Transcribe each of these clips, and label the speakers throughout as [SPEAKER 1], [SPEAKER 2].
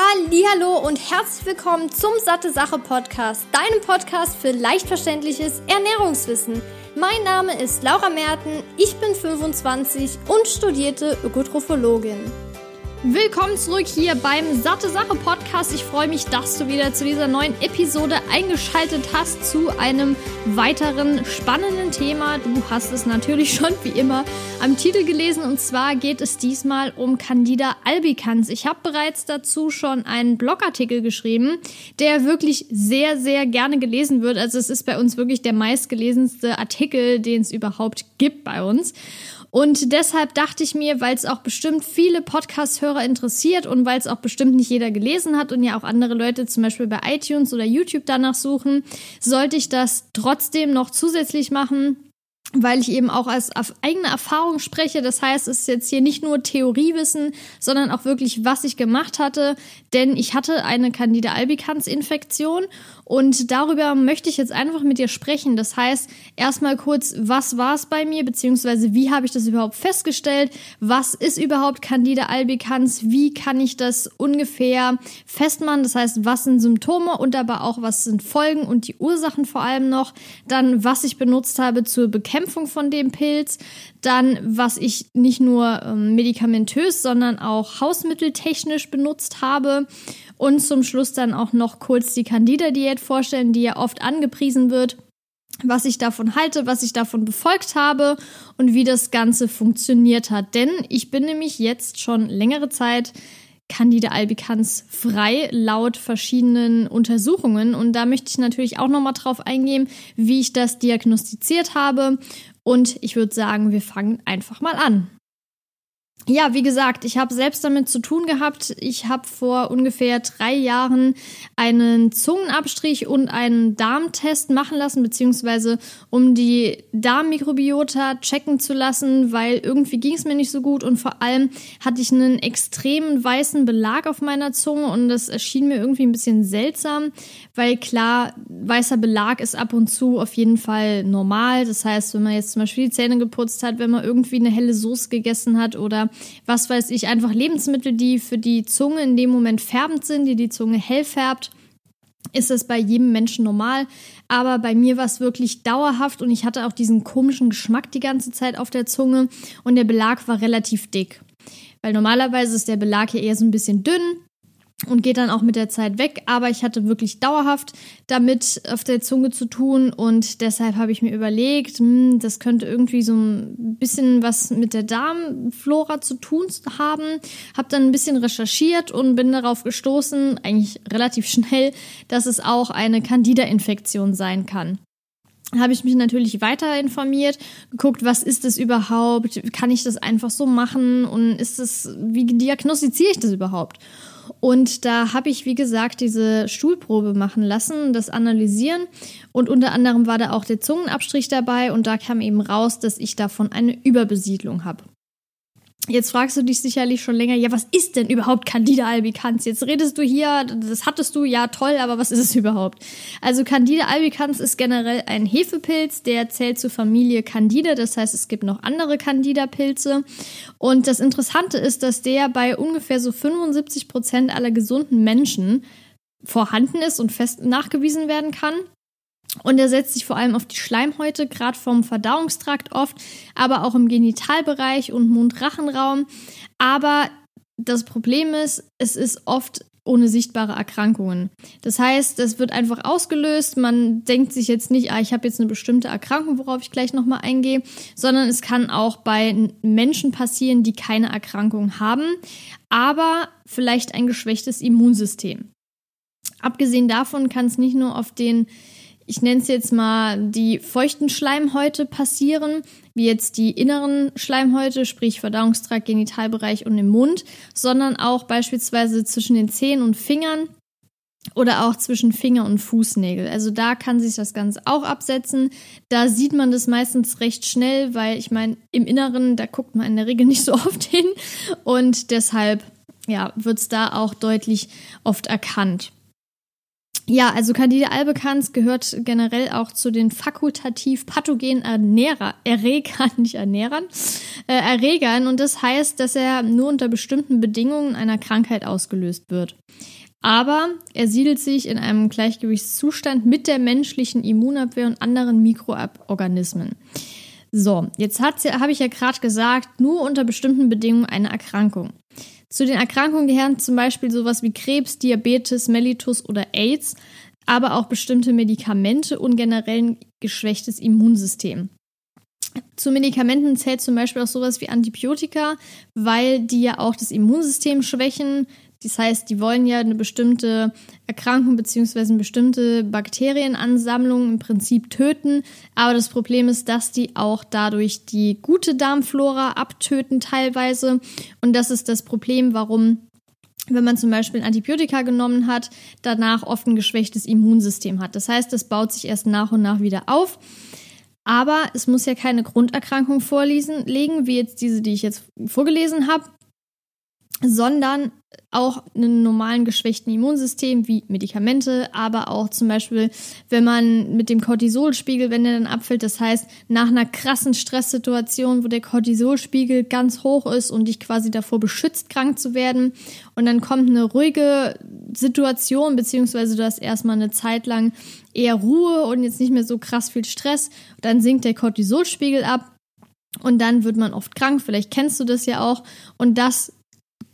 [SPEAKER 1] Hallo und herzlich willkommen zum Satte Sache Podcast, deinem Podcast für leicht verständliches Ernährungswissen. Mein Name ist Laura Merten, ich bin 25 und studierte Ökotrophologin. Willkommen zurück hier beim Satte Sache Podcast. Ich freue mich, dass du wieder zu dieser neuen Episode eingeschaltet hast zu einem weiteren spannenden Thema. Du hast es natürlich schon wie immer am Titel gelesen und zwar geht es diesmal um Candida albicans. Ich habe bereits dazu schon einen Blogartikel geschrieben, der wirklich sehr, sehr gerne gelesen wird. Also es ist bei uns wirklich der meistgelesenste Artikel, den es überhaupt gibt bei uns. Und deshalb dachte ich mir, weil es auch bestimmt viele Podcast-Hörer interessiert und weil es auch bestimmt nicht jeder gelesen hat und ja auch andere Leute zum Beispiel bei iTunes oder YouTube danach suchen, sollte ich das trotzdem noch zusätzlich machen weil ich eben auch als eigene Erfahrung spreche. Das heißt, es ist jetzt hier nicht nur Theoriewissen, sondern auch wirklich, was ich gemacht hatte. Denn ich hatte eine Candida albicans Infektion und darüber möchte ich jetzt einfach mit dir sprechen. Das heißt, erstmal kurz, was war es bei mir, beziehungsweise wie habe ich das überhaupt festgestellt? Was ist überhaupt Candida albicans? Wie kann ich das ungefähr festmachen? Das heißt, was sind Symptome und aber auch, was sind Folgen und die Ursachen vor allem noch? Dann, was ich benutzt habe zur Bekämpfung von dem Pilz. Dann, was ich nicht nur ähm, medikamentös, sondern auch hausmitteltechnisch benutzt habe und zum Schluss dann auch noch kurz die Candida-Diät vorstellen, die ja oft angepriesen wird was ich davon halte, was ich davon befolgt habe und wie das Ganze funktioniert hat. Denn ich bin nämlich jetzt schon längere Zeit Candida albicans frei laut verschiedenen Untersuchungen. Und da möchte ich natürlich auch nochmal drauf eingehen, wie ich das diagnostiziert habe. Und ich würde sagen, wir fangen einfach mal an ja, wie gesagt, ich habe selbst damit zu tun gehabt. Ich habe vor ungefähr drei Jahren einen Zungenabstrich und einen Darmtest machen lassen, beziehungsweise um die Darmmikrobiota checken zu lassen, weil irgendwie ging es mir nicht so gut und vor allem hatte ich einen extremen weißen Belag auf meiner Zunge und das erschien mir irgendwie ein bisschen seltsam, weil klar, weißer Belag ist ab und zu auf jeden Fall normal. Das heißt, wenn man jetzt zum Beispiel die Zähne geputzt hat, wenn man irgendwie eine helle Soße gegessen hat oder was weiß ich, einfach Lebensmittel, die für die Zunge in dem Moment färbend sind, die die Zunge hell färbt, ist das bei jedem Menschen normal. Aber bei mir war es wirklich dauerhaft und ich hatte auch diesen komischen Geschmack die ganze Zeit auf der Zunge und der Belag war relativ dick. Weil normalerweise ist der Belag hier eher so ein bisschen dünn und geht dann auch mit der Zeit weg. Aber ich hatte wirklich dauerhaft damit auf der Zunge zu tun und deshalb habe ich mir überlegt, hm, das könnte irgendwie so ein bisschen was mit der Darmflora zu tun haben. Habe dann ein bisschen recherchiert und bin darauf gestoßen, eigentlich relativ schnell, dass es auch eine Candida-Infektion sein kann habe ich mich natürlich weiter informiert, geguckt, was ist das überhaupt? Kann ich das einfach so machen? Und ist es, wie diagnostiziere ich das überhaupt? Und da habe ich, wie gesagt, diese Stuhlprobe machen lassen, das analysieren. Und unter anderem war da auch der Zungenabstrich dabei und da kam eben raus, dass ich davon eine Überbesiedlung habe. Jetzt fragst du dich sicherlich schon länger, ja, was ist denn überhaupt Candida albicans? Jetzt redest du hier, das hattest du, ja toll, aber was ist es überhaupt? Also Candida albicans ist generell ein Hefepilz, der zählt zur Familie Candida, das heißt, es gibt noch andere Candida-Pilze. Und das Interessante ist, dass der bei ungefähr so 75 Prozent aller gesunden Menschen vorhanden ist und fest nachgewiesen werden kann. Und er setzt sich vor allem auf die Schleimhäute, gerade vom Verdauungstrakt oft, aber auch im Genitalbereich und Mund-Rachenraum. Aber das Problem ist, es ist oft ohne sichtbare Erkrankungen. Das heißt, es wird einfach ausgelöst. Man denkt sich jetzt nicht, ah, ich habe jetzt eine bestimmte Erkrankung, worauf ich gleich nochmal eingehe, sondern es kann auch bei Menschen passieren, die keine Erkrankung haben, aber vielleicht ein geschwächtes Immunsystem. Abgesehen davon kann es nicht nur auf den ich nenne es jetzt mal, die feuchten Schleimhäute passieren, wie jetzt die inneren Schleimhäute, sprich Verdauungstrakt, Genitalbereich und im Mund, sondern auch beispielsweise zwischen den Zehen und Fingern oder auch zwischen Finger und Fußnägel. Also da kann sich das Ganze auch absetzen. Da sieht man das meistens recht schnell, weil ich meine, im Inneren, da guckt man in der Regel nicht so oft hin und deshalb ja, wird es da auch deutlich oft erkannt. Ja, also Candida albicans gehört generell auch zu den fakultativ pathogenen Ernährer, Erregern, nicht Ernährern, äh, Erregern. Und das heißt, dass er nur unter bestimmten Bedingungen einer Krankheit ausgelöst wird. Aber er siedelt sich in einem Gleichgewichtszustand mit der menschlichen Immunabwehr und anderen Mikroorganismen. So, jetzt habe ich ja gerade gesagt, nur unter bestimmten Bedingungen eine Erkrankung. Zu den Erkrankungen gehören zum Beispiel sowas wie Krebs, Diabetes, Mellitus oder AIDS, aber auch bestimmte Medikamente und generell ein geschwächtes Immunsystem. Zu Medikamenten zählt zum Beispiel auch sowas wie Antibiotika, weil die ja auch das Immunsystem schwächen, das heißt, die wollen ja eine bestimmte Erkrankung bzw. eine bestimmte Bakterienansammlung im Prinzip töten. Aber das Problem ist, dass die auch dadurch die gute Darmflora abtöten teilweise. Und das ist das Problem, warum wenn man zum Beispiel ein Antibiotika genommen hat, danach oft ein geschwächtes Immunsystem hat. Das heißt, das baut sich erst nach und nach wieder auf. Aber es muss ja keine Grunderkrankung vorlegen, wie jetzt diese, die ich jetzt vorgelesen habe, sondern auch einen normalen geschwächten Immunsystem wie Medikamente, aber auch zum Beispiel, wenn man mit dem Cortisolspiegel, wenn der dann abfällt, das heißt nach einer krassen Stresssituation, wo der Cortisolspiegel ganz hoch ist und dich quasi davor beschützt, krank zu werden und dann kommt eine ruhige Situation, beziehungsweise du hast erstmal eine Zeit lang eher Ruhe und jetzt nicht mehr so krass viel Stress, dann sinkt der Cortisolspiegel ab und dann wird man oft krank, vielleicht kennst du das ja auch. Und das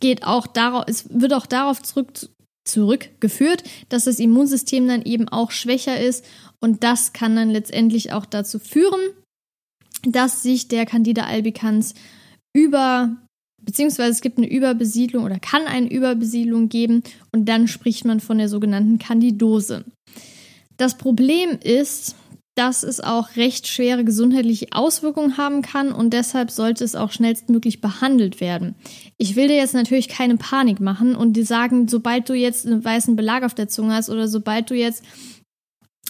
[SPEAKER 1] geht auch darauf, es wird auch darauf zurück, zurückgeführt, dass das Immunsystem dann eben auch schwächer ist und das kann dann letztendlich auch dazu führen, dass sich der Candida albicans über beziehungsweise es gibt eine Überbesiedlung oder kann eine Überbesiedlung geben und dann spricht man von der sogenannten Candidose. Das Problem ist, dass es auch recht schwere gesundheitliche Auswirkungen haben kann und deshalb sollte es auch schnellstmöglich behandelt werden. Ich will dir jetzt natürlich keine Panik machen und dir sagen, sobald du jetzt einen weißen Belag auf der Zunge hast oder sobald du jetzt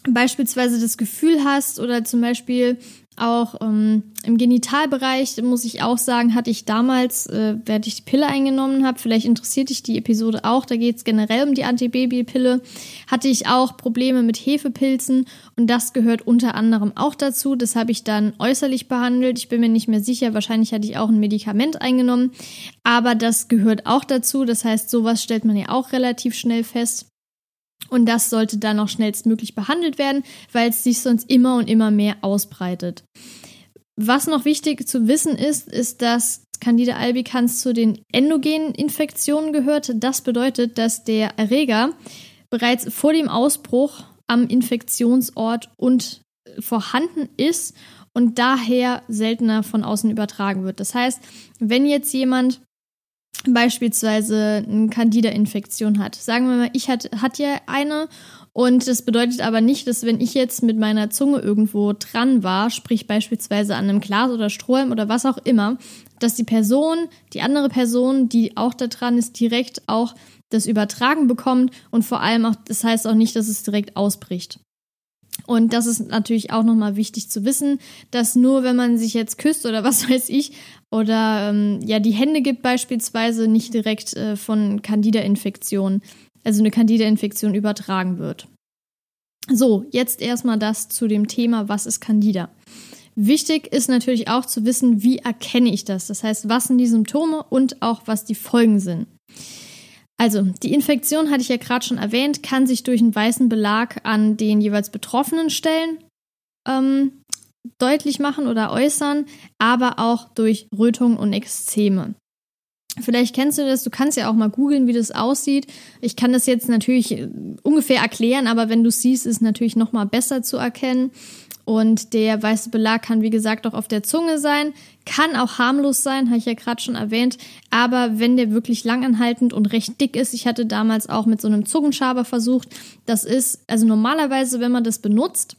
[SPEAKER 1] beispielsweise das Gefühl hast oder zum Beispiel auch ähm, im Genitalbereich, muss ich auch sagen, hatte ich damals, äh, während ich die Pille eingenommen habe, vielleicht interessiert dich die Episode auch, da geht es generell um die Antibabypille, hatte ich auch Probleme mit Hefepilzen und das gehört unter anderem auch dazu. Das habe ich dann äußerlich behandelt. Ich bin mir nicht mehr sicher, wahrscheinlich hatte ich auch ein Medikament eingenommen, aber das gehört auch dazu. Das heißt, sowas stellt man ja auch relativ schnell fest. Und das sollte dann auch schnellstmöglich behandelt werden, weil es sich sonst immer und immer mehr ausbreitet. Was noch wichtig zu wissen ist, ist, dass Candida albicans zu den endogenen Infektionen gehört. Das bedeutet, dass der Erreger bereits vor dem Ausbruch am Infektionsort und vorhanden ist und daher seltener von außen übertragen wird. Das heißt, wenn jetzt jemand beispielsweise eine Candida-Infektion hat. Sagen wir mal, ich hat, hat ja eine und das bedeutet aber nicht, dass wenn ich jetzt mit meiner Zunge irgendwo dran war, sprich beispielsweise an einem Glas oder Strohhalm oder was auch immer, dass die Person, die andere Person, die auch da dran ist, direkt auch das Übertragen bekommt und vor allem auch, das heißt auch nicht, dass es direkt ausbricht. Und das ist natürlich auch nochmal wichtig zu wissen, dass nur wenn man sich jetzt küsst oder was weiß ich, oder ähm, ja die Hände gibt beispielsweise, nicht direkt äh, von Candida-Infektion, also eine Candida-Infektion übertragen wird. So, jetzt erstmal das zu dem Thema, was ist Candida? Wichtig ist natürlich auch zu wissen, wie erkenne ich das? Das heißt, was sind die Symptome und auch was die Folgen sind. Also, die Infektion hatte ich ja gerade schon erwähnt, kann sich durch einen weißen Belag an den jeweils betroffenen Stellen ähm, deutlich machen oder äußern, aber auch durch Rötungen und Exzeme. Vielleicht kennst du das, du kannst ja auch mal googeln, wie das aussieht. Ich kann das jetzt natürlich äh, ungefähr erklären, aber wenn du siehst, ist es natürlich noch mal besser zu erkennen. Und der weiße Belag kann, wie gesagt, auch auf der Zunge sein, kann auch harmlos sein, habe ich ja gerade schon erwähnt. Aber wenn der wirklich langanhaltend und recht dick ist, ich hatte damals auch mit so einem Zungenschaber versucht, das ist, also normalerweise, wenn man das benutzt,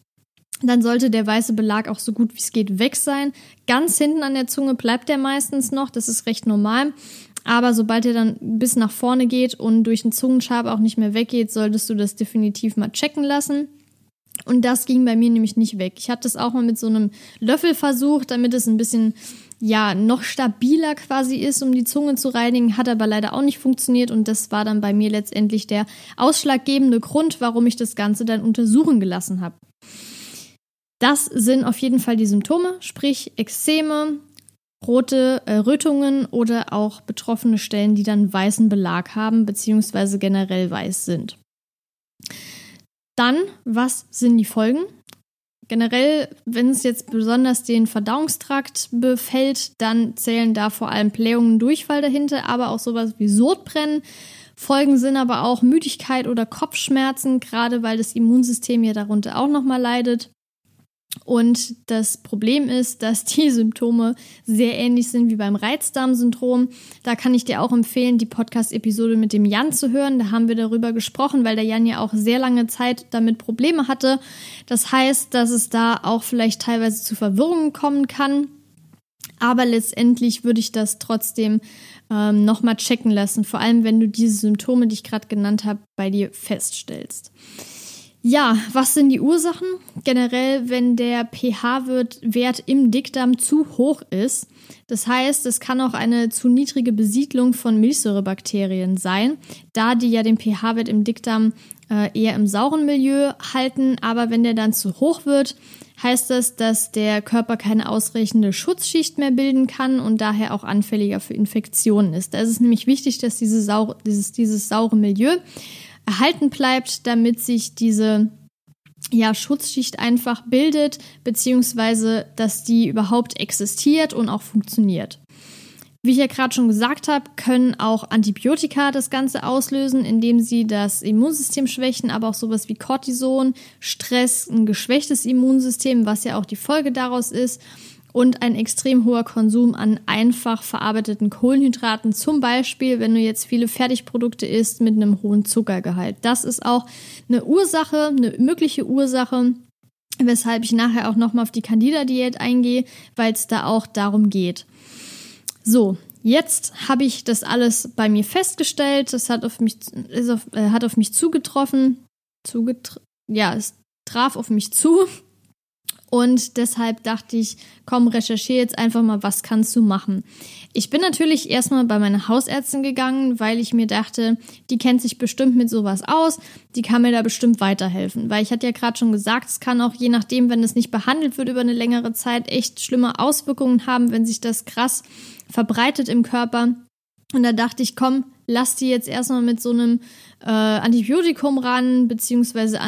[SPEAKER 1] dann sollte der weiße Belag auch so gut wie es geht weg sein. Ganz hinten an der Zunge bleibt der meistens noch, das ist recht normal. Aber sobald er dann bis nach vorne geht und durch den Zungenschaber auch nicht mehr weggeht, solltest du das definitiv mal checken lassen. Und das ging bei mir nämlich nicht weg. Ich habe das auch mal mit so einem Löffel versucht, damit es ein bisschen ja noch stabiler quasi ist, um die Zunge zu reinigen, hat aber leider auch nicht funktioniert und das war dann bei mir letztendlich der ausschlaggebende Grund, warum ich das Ganze dann untersuchen gelassen habe. Das sind auf jeden Fall die Symptome, sprich Ekzeme, rote äh, Rötungen oder auch betroffene Stellen, die dann weißen Belag haben, beziehungsweise generell weiß sind. Dann, was sind die Folgen? Generell, wenn es jetzt besonders den Verdauungstrakt befällt, dann zählen da vor allem Blähungen, Durchfall dahinter, aber auch sowas wie Sodbrennen. Folgen sind aber auch Müdigkeit oder Kopfschmerzen, gerade weil das Immunsystem ja darunter auch nochmal leidet. Und das Problem ist, dass die Symptome sehr ähnlich sind wie beim Reizdarmsyndrom. Da kann ich dir auch empfehlen, die Podcast-Episode mit dem Jan zu hören. Da haben wir darüber gesprochen, weil der Jan ja auch sehr lange Zeit damit Probleme hatte. Das heißt, dass es da auch vielleicht teilweise zu Verwirrungen kommen kann. Aber letztendlich würde ich das trotzdem ähm, nochmal checken lassen, vor allem wenn du diese Symptome, die ich gerade genannt habe, bei dir feststellst. Ja, was sind die Ursachen? Generell, wenn der pH-Wert im Dickdarm zu hoch ist. Das heißt, es kann auch eine zu niedrige Besiedlung von Milchsäurebakterien sein, da die ja den pH-Wert im Dickdarm äh, eher im sauren Milieu halten. Aber wenn der dann zu hoch wird, heißt das, dass der Körper keine ausreichende Schutzschicht mehr bilden kann und daher auch anfälliger für Infektionen ist. Da ist es nämlich wichtig, dass diese saure, dieses, dieses saure Milieu erhalten bleibt, damit sich diese ja, Schutzschicht einfach bildet, beziehungsweise dass die überhaupt existiert und auch funktioniert. Wie ich ja gerade schon gesagt habe, können auch Antibiotika das Ganze auslösen, indem sie das Immunsystem schwächen, aber auch sowas wie Cortison, Stress, ein geschwächtes Immunsystem, was ja auch die Folge daraus ist und ein extrem hoher Konsum an einfach verarbeiteten Kohlenhydraten, zum Beispiel, wenn du jetzt viele Fertigprodukte isst mit einem hohen Zuckergehalt. Das ist auch eine Ursache, eine mögliche Ursache, weshalb ich nachher auch nochmal auf die Candida-Diät eingehe, weil es da auch darum geht. So, jetzt habe ich das alles bei mir festgestellt. Es hat auf mich, auf, äh, hat auf mich zugetroffen. Zugetr ja, es traf auf mich zu. Und deshalb dachte ich, komm, recherchiere jetzt einfach mal, was kannst du machen. Ich bin natürlich erstmal bei meiner Hausärztin gegangen, weil ich mir dachte, die kennt sich bestimmt mit sowas aus, die kann mir da bestimmt weiterhelfen. Weil ich hatte ja gerade schon gesagt, es kann auch je nachdem, wenn es nicht behandelt wird über eine längere Zeit, echt schlimme Auswirkungen haben, wenn sich das krass verbreitet im Körper. Und da dachte ich, komm, lass die jetzt erstmal mit so einem äh, Antibiotikum ran, beziehungsweise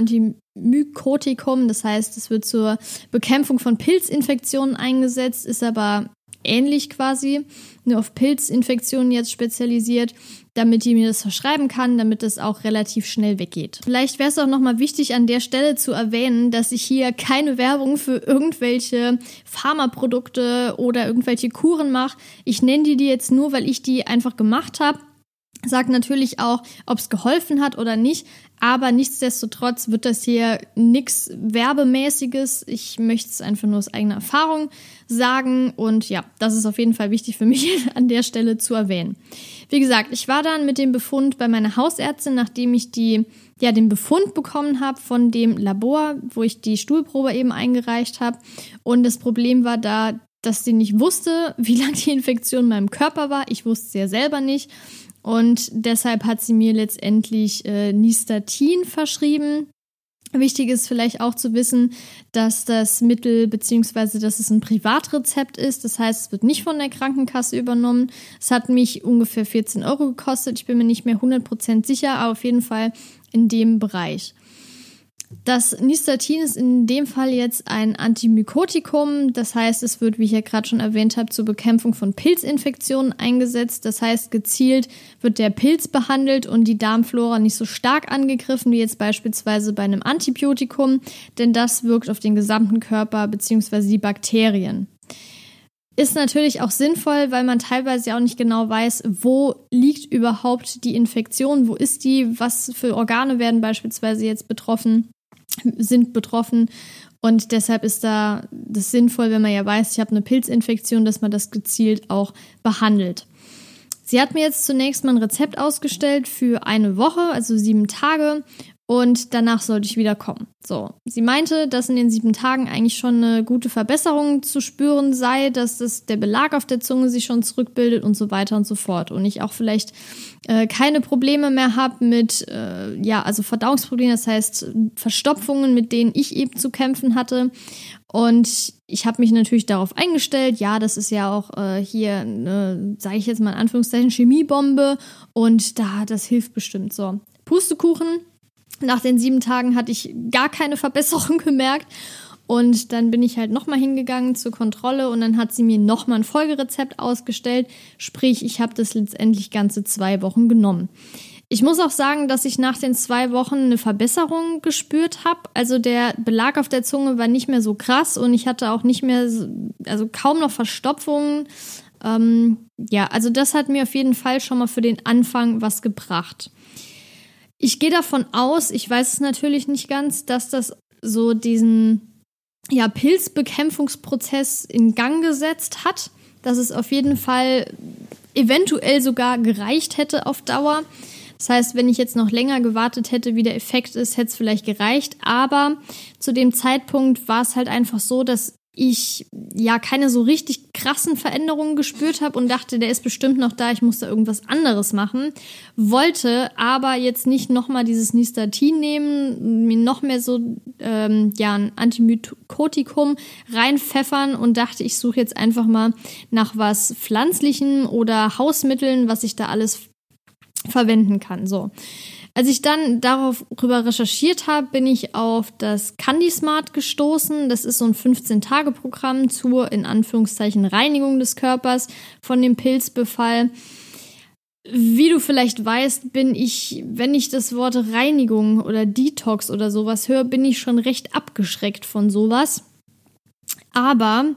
[SPEAKER 1] Antimykotikum. Das heißt, es wird zur Bekämpfung von Pilzinfektionen eingesetzt, ist aber ähnlich quasi, nur auf Pilzinfektionen jetzt spezialisiert, damit die mir das verschreiben kann, damit das auch relativ schnell weggeht. Vielleicht wäre es auch nochmal wichtig an der Stelle zu erwähnen, dass ich hier keine Werbung für irgendwelche Pharmaprodukte oder irgendwelche Kuren mache. Ich nenne die die jetzt nur, weil ich die einfach gemacht habe sagt natürlich auch, ob es geholfen hat oder nicht. Aber nichtsdestotrotz wird das hier nichts Werbemäßiges. Ich möchte es einfach nur aus eigener Erfahrung sagen. Und ja, das ist auf jeden Fall wichtig für mich an der Stelle zu erwähnen. Wie gesagt, ich war dann mit dem Befund bei meiner Hausärztin, nachdem ich die, ja, den Befund bekommen habe von dem Labor, wo ich die Stuhlprobe eben eingereicht habe. Und das Problem war da, dass sie nicht wusste, wie lange die Infektion in meinem Körper war. Ich wusste es ja selber nicht. Und deshalb hat sie mir letztendlich äh, Nistatin verschrieben. Wichtig ist vielleicht auch zu wissen, dass das Mittel beziehungsweise dass es ein Privatrezept ist. Das heißt, es wird nicht von der Krankenkasse übernommen. Es hat mich ungefähr 14 Euro gekostet. Ich bin mir nicht mehr 100% sicher, aber auf jeden Fall in dem Bereich. Das Nystatin ist in dem Fall jetzt ein Antimykotikum. Das heißt, es wird, wie ich ja gerade schon erwähnt habe, zur Bekämpfung von Pilzinfektionen eingesetzt. Das heißt, gezielt wird der Pilz behandelt und die Darmflora nicht so stark angegriffen wie jetzt beispielsweise bei einem Antibiotikum, denn das wirkt auf den gesamten Körper bzw. die Bakterien. Ist natürlich auch sinnvoll, weil man teilweise ja auch nicht genau weiß, wo liegt überhaupt die Infektion, wo ist die, was für Organe werden beispielsweise jetzt betroffen sind betroffen. Und deshalb ist da das sinnvoll, wenn man ja weiß, ich habe eine Pilzinfektion, dass man das gezielt auch behandelt. Sie hat mir jetzt zunächst mal ein Rezept ausgestellt für eine Woche, also sieben Tage. Und danach sollte ich wieder kommen. So, sie meinte, dass in den sieben Tagen eigentlich schon eine gute Verbesserung zu spüren sei, dass das, der Belag auf der Zunge sich schon zurückbildet und so weiter und so fort. Und ich auch vielleicht äh, keine Probleme mehr habe mit, äh, ja, also Verdauungsproblemen, das heißt Verstopfungen, mit denen ich eben zu kämpfen hatte. Und ich habe mich natürlich darauf eingestellt, ja, das ist ja auch äh, hier, sage ich jetzt mal in Anführungszeichen, Chemiebombe und da, das hilft bestimmt so. Pustekuchen, nach den sieben Tagen hatte ich gar keine Verbesserung gemerkt. Und dann bin ich halt nochmal hingegangen zur Kontrolle und dann hat sie mir nochmal ein Folgerezept ausgestellt. Sprich, ich habe das letztendlich ganze zwei Wochen genommen. Ich muss auch sagen, dass ich nach den zwei Wochen eine Verbesserung gespürt habe. Also der Belag auf der Zunge war nicht mehr so krass und ich hatte auch nicht mehr, so, also kaum noch Verstopfungen. Ähm, ja, also das hat mir auf jeden Fall schon mal für den Anfang was gebracht. Ich gehe davon aus, ich weiß es natürlich nicht ganz, dass das so diesen ja, Pilzbekämpfungsprozess in Gang gesetzt hat, dass es auf jeden Fall eventuell sogar gereicht hätte auf Dauer. Das heißt, wenn ich jetzt noch länger gewartet hätte, wie der Effekt ist, hätte es vielleicht gereicht. Aber zu dem Zeitpunkt war es halt einfach so, dass ich ja keine so richtig krassen Veränderungen gespürt habe und dachte, der ist bestimmt noch da, ich muss da irgendwas anderes machen. Wollte aber jetzt nicht nochmal dieses Nistatin nehmen, mir noch mehr so ähm, ja, ein Antimykotikum reinpfeffern und dachte, ich suche jetzt einfach mal nach was Pflanzlichen oder Hausmitteln, was ich da alles verwenden kann. So. Als ich dann darüber recherchiert habe, bin ich auf das Candy Smart gestoßen. Das ist so ein 15-Tage-Programm zur, in Anführungszeichen, Reinigung des Körpers von dem Pilzbefall. Wie du vielleicht weißt, bin ich, wenn ich das Wort Reinigung oder Detox oder sowas höre, bin ich schon recht abgeschreckt von sowas. Aber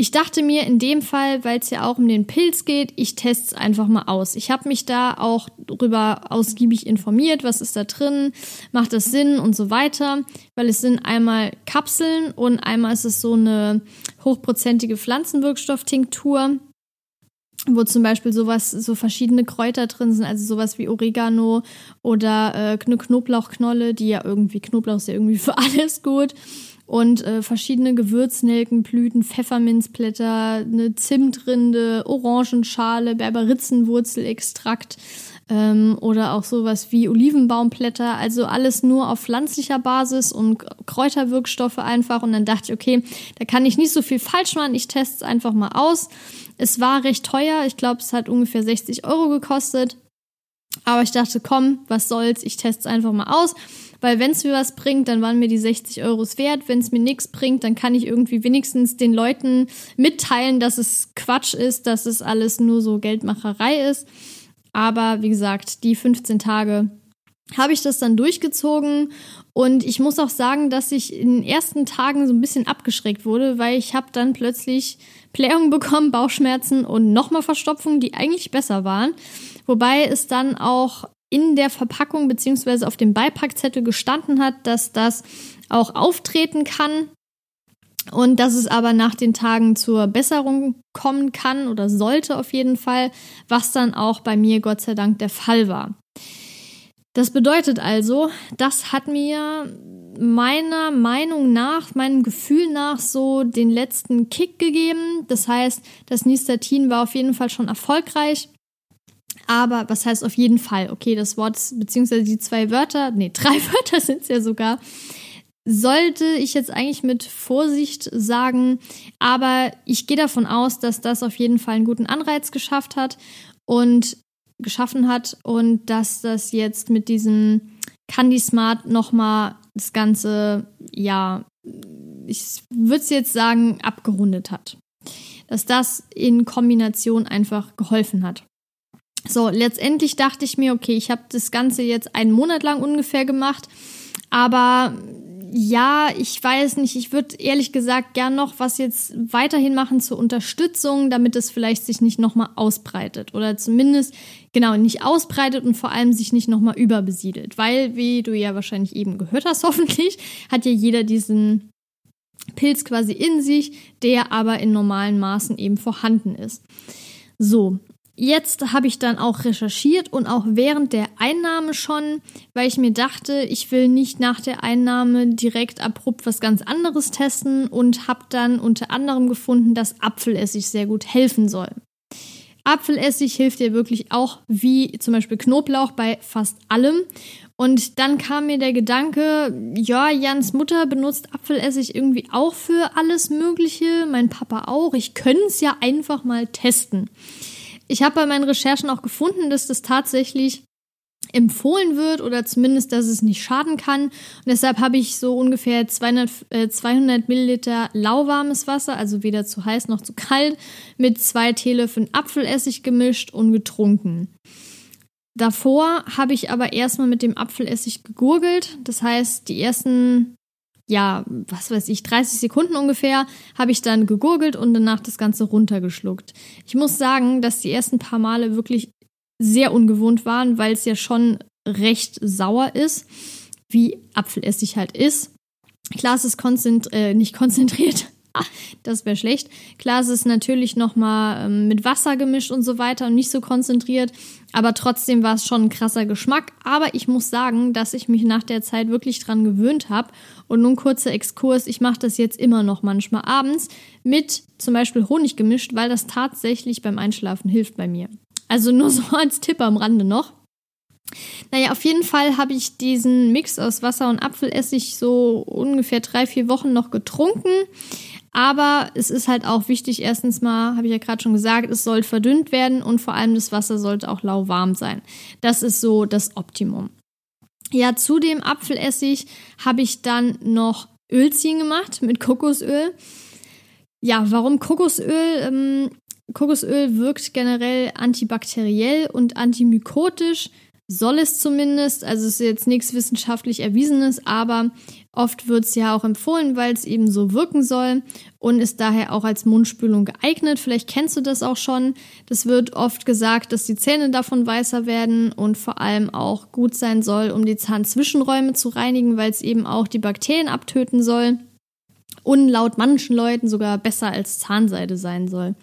[SPEAKER 1] ich dachte mir in dem Fall, weil es ja auch um den Pilz geht, ich teste es einfach mal aus. Ich habe mich da auch darüber ausgiebig informiert, was ist da drin, macht das Sinn und so weiter, weil es sind einmal Kapseln und einmal ist es so eine hochprozentige Pflanzenwirkstofftinktur, wo zum Beispiel sowas, so verschiedene Kräuter drin sind, also sowas wie Oregano oder äh, Knoblauchknolle, die ja irgendwie, Knoblauch ist ja irgendwie für alles gut und äh, verschiedene Gewürznelkenblüten, Pfefferminzblätter, eine Zimtrinde, Orangenschale, Berberitzenwurzelextrakt ähm, oder auch sowas wie Olivenbaumblätter, also alles nur auf pflanzlicher Basis und Kräuterwirkstoffe einfach. Und dann dachte ich, okay, da kann ich nicht so viel falsch machen, ich teste es einfach mal aus. Es war recht teuer, ich glaube, es hat ungefähr 60 Euro gekostet. Aber ich dachte, komm, was soll's, ich teste es einfach mal aus. Weil wenn es mir was bringt, dann waren mir die 60 Euros wert. Wenn es mir nichts bringt, dann kann ich irgendwie wenigstens den Leuten mitteilen, dass es Quatsch ist, dass es alles nur so Geldmacherei ist. Aber wie gesagt, die 15 Tage habe ich das dann durchgezogen und ich muss auch sagen, dass ich in den ersten Tagen so ein bisschen abgeschreckt wurde, weil ich habe dann plötzlich Blähungen bekommen, Bauchschmerzen und nochmal Verstopfungen, die eigentlich besser waren. Wobei es dann auch in der Verpackung beziehungsweise auf dem Beipackzettel gestanden hat, dass das auch auftreten kann und dass es aber nach den Tagen zur Besserung kommen kann oder sollte auf jeden Fall, was dann auch bei mir Gott sei Dank der Fall war. Das bedeutet also, das hat mir meiner Meinung nach, meinem Gefühl nach so den letzten Kick gegeben. Das heißt, das Nistatin war auf jeden Fall schon erfolgreich. Aber was heißt auf jeden Fall? Okay, das Wort, beziehungsweise die zwei Wörter, nee, drei Wörter sind es ja sogar, sollte ich jetzt eigentlich mit Vorsicht sagen. Aber ich gehe davon aus, dass das auf jeden Fall einen guten Anreiz geschafft hat und geschaffen hat und dass das jetzt mit diesem Candy Smart nochmal das Ganze, ja, ich würde es jetzt sagen, abgerundet hat. Dass das in Kombination einfach geholfen hat. So, letztendlich dachte ich mir, okay, ich habe das Ganze jetzt einen Monat lang ungefähr gemacht, aber ja, ich weiß nicht, ich würde ehrlich gesagt gern noch was jetzt weiterhin machen zur Unterstützung, damit es vielleicht sich nicht nochmal ausbreitet oder zumindest genau nicht ausbreitet und vor allem sich nicht nochmal überbesiedelt, weil, wie du ja wahrscheinlich eben gehört hast, hoffentlich, hat ja jeder diesen Pilz quasi in sich, der aber in normalen Maßen eben vorhanden ist. So, jetzt habe ich dann auch recherchiert und auch während der Einnahme schon, weil ich mir dachte, ich will nicht nach der Einnahme direkt abrupt was ganz anderes testen und habe dann unter anderem gefunden, dass Apfelessig sehr gut helfen soll. Apfelessig hilft dir wirklich auch wie zum Beispiel Knoblauch bei fast allem. Und dann kam mir der Gedanke, ja, Jans Mutter benutzt Apfelessig irgendwie auch für alles Mögliche, mein Papa auch. Ich könnte es ja einfach mal testen. Ich habe bei meinen Recherchen auch gefunden, dass das tatsächlich empfohlen wird oder zumindest, dass es nicht schaden kann. Und deshalb habe ich so ungefähr 200, äh, 200 Milliliter lauwarmes Wasser, also weder zu heiß noch zu kalt, mit zwei Teelöffeln Apfelessig gemischt und getrunken. Davor habe ich aber erstmal mit dem Apfelessig gegurgelt. Das heißt, die ersten ja, was weiß ich, 30 Sekunden ungefähr, habe ich dann gegurgelt und danach das Ganze runtergeschluckt. Ich muss sagen, dass die ersten paar Male wirklich sehr ungewohnt waren, weil es ja schon recht sauer ist, wie Apfelessig halt ist. Klar, es ist konzentri äh, nicht konzentriert, das wäre schlecht. Klar, es ist natürlich nochmal ähm, mit Wasser gemischt und so weiter und nicht so konzentriert, aber trotzdem war es schon ein krasser Geschmack. Aber ich muss sagen, dass ich mich nach der Zeit wirklich dran gewöhnt habe. Und nun kurzer Exkurs, ich mache das jetzt immer noch manchmal abends mit zum Beispiel Honig gemischt, weil das tatsächlich beim Einschlafen hilft bei mir. Also nur so als Tipp am Rande noch. Naja, auf jeden Fall habe ich diesen Mix aus Wasser und Apfelessig so ungefähr drei, vier Wochen noch getrunken. Aber es ist halt auch wichtig, erstens mal, habe ich ja gerade schon gesagt, es soll verdünnt werden und vor allem das Wasser sollte auch lauwarm sein. Das ist so das Optimum. Ja, zu dem Apfelessig habe ich dann noch Ölziehen gemacht mit Kokosöl. Ja, warum Kokosöl? Ähm, Kokosöl wirkt generell antibakteriell und antimykotisch soll es zumindest. Also es ist jetzt nichts wissenschaftlich Erwiesenes, aber oft wird es ja auch empfohlen, weil es eben so wirken soll und ist daher auch als Mundspülung geeignet. Vielleicht kennst du das auch schon. Das wird oft gesagt, dass die Zähne davon weißer werden und vor allem auch gut sein soll, um die Zahnzwischenräume zu reinigen, weil es eben auch die Bakterien abtöten soll und laut manchen Leuten sogar besser als Zahnseide sein soll